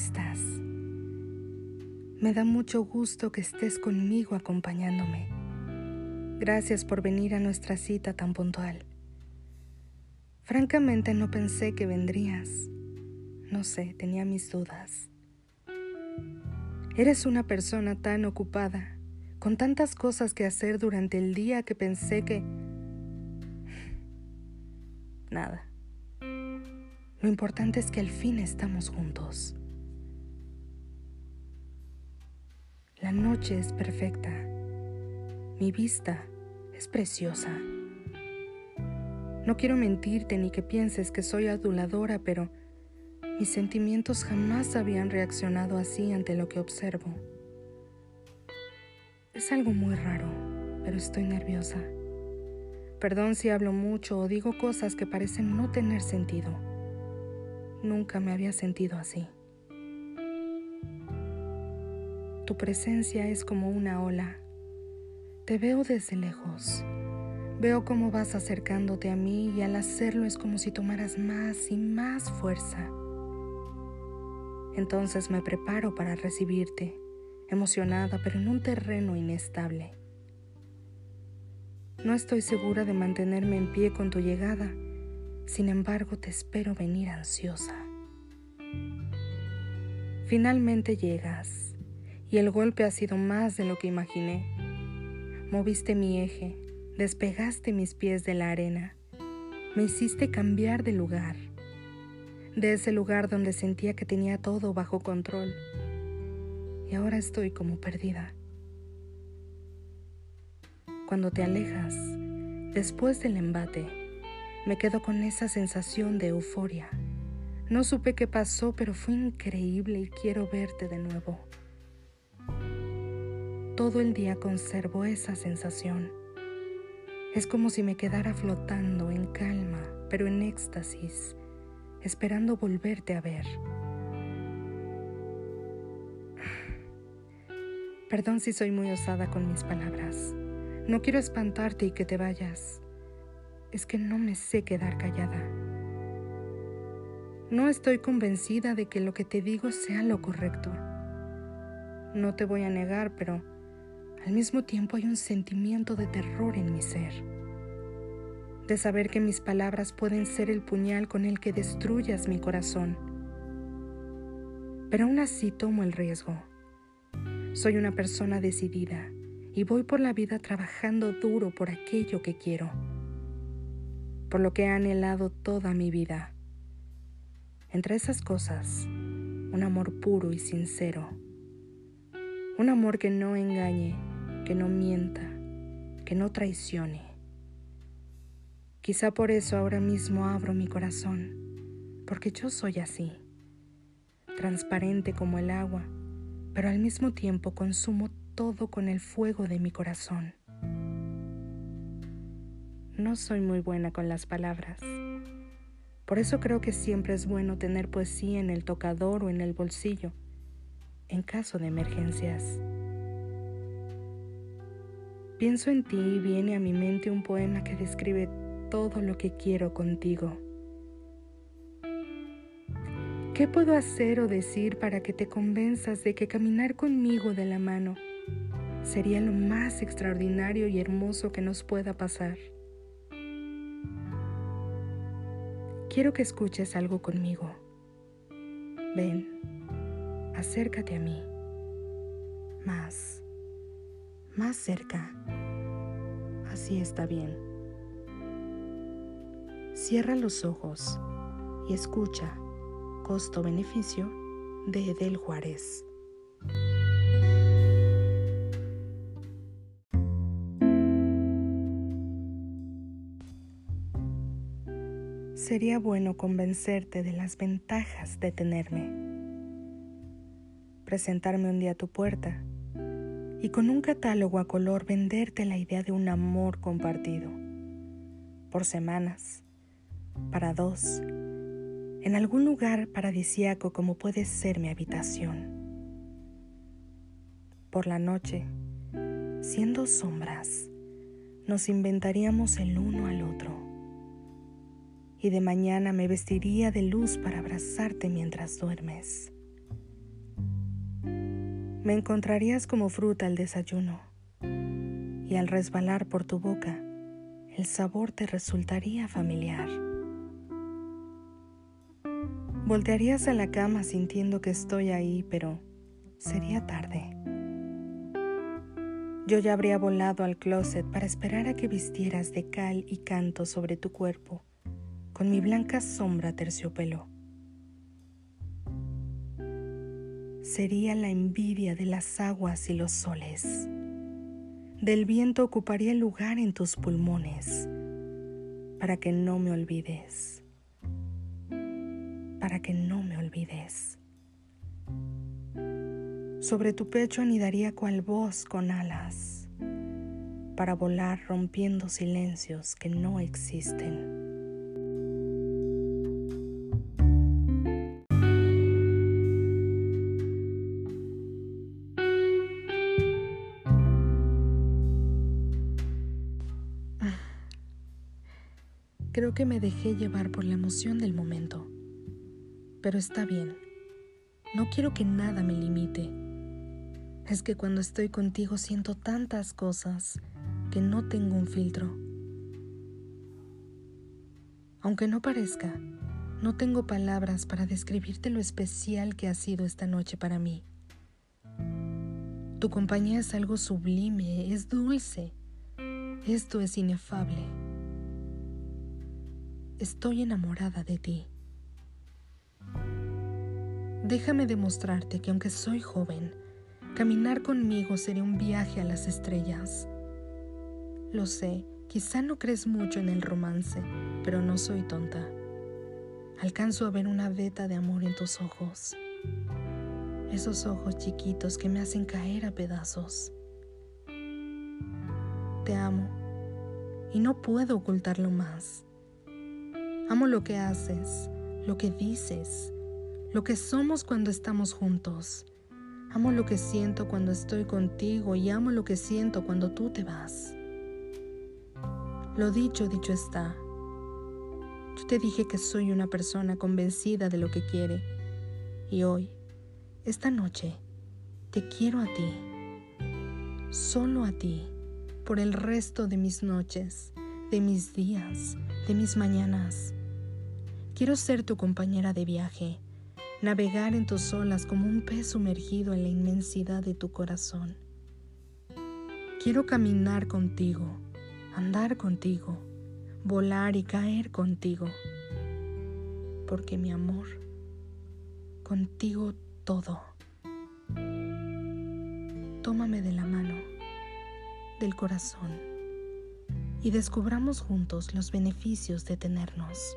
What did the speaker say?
estás? Me da mucho gusto que estés conmigo acompañándome. Gracias por venir a nuestra cita tan puntual. Francamente no pensé que vendrías. No sé, tenía mis dudas. Eres una persona tan ocupada, con tantas cosas que hacer durante el día que pensé que... Nada. Lo importante es que al fin estamos juntos. La noche es perfecta. Mi vista es preciosa. No quiero mentirte ni que pienses que soy aduladora, pero mis sentimientos jamás habían reaccionado así ante lo que observo. Es algo muy raro, pero estoy nerviosa. Perdón si hablo mucho o digo cosas que parecen no tener sentido. Nunca me había sentido así. Tu presencia es como una ola. Te veo desde lejos. Veo cómo vas acercándote a mí y al hacerlo es como si tomaras más y más fuerza. Entonces me preparo para recibirte, emocionada pero en un terreno inestable. No estoy segura de mantenerme en pie con tu llegada, sin embargo te espero venir ansiosa. Finalmente llegas y el golpe ha sido más de lo que imaginé. Moviste mi eje, despegaste mis pies de la arena, me hiciste cambiar de lugar de ese lugar donde sentía que tenía todo bajo control. Y ahora estoy como perdida. Cuando te alejas, después del embate, me quedo con esa sensación de euforia. No supe qué pasó, pero fue increíble y quiero verte de nuevo. Todo el día conservo esa sensación. Es como si me quedara flotando en calma, pero en éxtasis, esperando volverte a ver. Perdón si soy muy osada con mis palabras. No quiero espantarte y que te vayas. Es que no me sé quedar callada. No estoy convencida de que lo que te digo sea lo correcto. No te voy a negar, pero al mismo tiempo hay un sentimiento de terror en mi ser de saber que mis palabras pueden ser el puñal con el que destruyas mi corazón. Pero aún así tomo el riesgo. Soy una persona decidida y voy por la vida trabajando duro por aquello que quiero, por lo que he anhelado toda mi vida. Entre esas cosas, un amor puro y sincero, un amor que no engañe, que no mienta, que no traicione Quizá por eso ahora mismo abro mi corazón, porque yo soy así, transparente como el agua, pero al mismo tiempo consumo todo con el fuego de mi corazón. No soy muy buena con las palabras. Por eso creo que siempre es bueno tener poesía en el tocador o en el bolsillo, en caso de emergencias. Pienso en ti y viene a mi mente un poema que describe todo lo que quiero contigo. ¿Qué puedo hacer o decir para que te convenzas de que caminar conmigo de la mano sería lo más extraordinario y hermoso que nos pueda pasar? Quiero que escuches algo conmigo. Ven, acércate a mí. Más, más cerca. Así está bien. Cierra los ojos y escucha Costo-Beneficio de Edel Juárez. Sería bueno convencerte de las ventajas de tenerme. Presentarme un día a tu puerta y con un catálogo a color venderte la idea de un amor compartido. Por semanas para dos, en algún lugar paradisiaco como puede ser mi habitación. Por la noche, siendo sombras, nos inventaríamos el uno al otro. Y de mañana me vestiría de luz para abrazarte mientras duermes. Me encontrarías como fruta al desayuno y al resbalar por tu boca, el sabor te resultaría familiar. Voltearías a la cama sintiendo que estoy ahí, pero sería tarde. Yo ya habría volado al closet para esperar a que vistieras de cal y canto sobre tu cuerpo, con mi blanca sombra terciopelo. Sería la envidia de las aguas y los soles. Del viento ocuparía el lugar en tus pulmones, para que no me olvides, para que no me olvides. Sobre tu pecho anidaría cual voz con alas para volar rompiendo silencios que no existen. Creo que me dejé llevar por la emoción del momento, pero está bien. No quiero que nada me limite es que cuando estoy contigo siento tantas cosas que no tengo un filtro. Aunque no parezca, no tengo palabras para describirte lo especial que ha sido esta noche para mí. Tu compañía es algo sublime, es dulce. Esto es inefable. Estoy enamorada de ti. Déjame demostrarte que aunque soy joven, Caminar conmigo sería un viaje a las estrellas. Lo sé, quizá no crees mucho en el romance, pero no soy tonta. Alcanzo a ver una veta de amor en tus ojos. Esos ojos chiquitos que me hacen caer a pedazos. Te amo y no puedo ocultarlo más. Amo lo que haces, lo que dices, lo que somos cuando estamos juntos Amo lo que siento cuando estoy contigo y amo lo que siento cuando tú te vas. Lo dicho, dicho está. Yo te dije que soy una persona convencida de lo que quiere. Y hoy, esta noche, te quiero a ti. Solo a ti, por el resto de mis noches, de mis días, de mis mañanas. Quiero ser tu compañera de viaje navegar en tus olas como un pez sumergido en la inmensidad de tu corazón. Quiero caminar contigo, andar contigo, volar y caer contigo, porque mi amor, contigo todo. Tómame de la mano, del corazón, y descubramos juntos los beneficios de tenernos.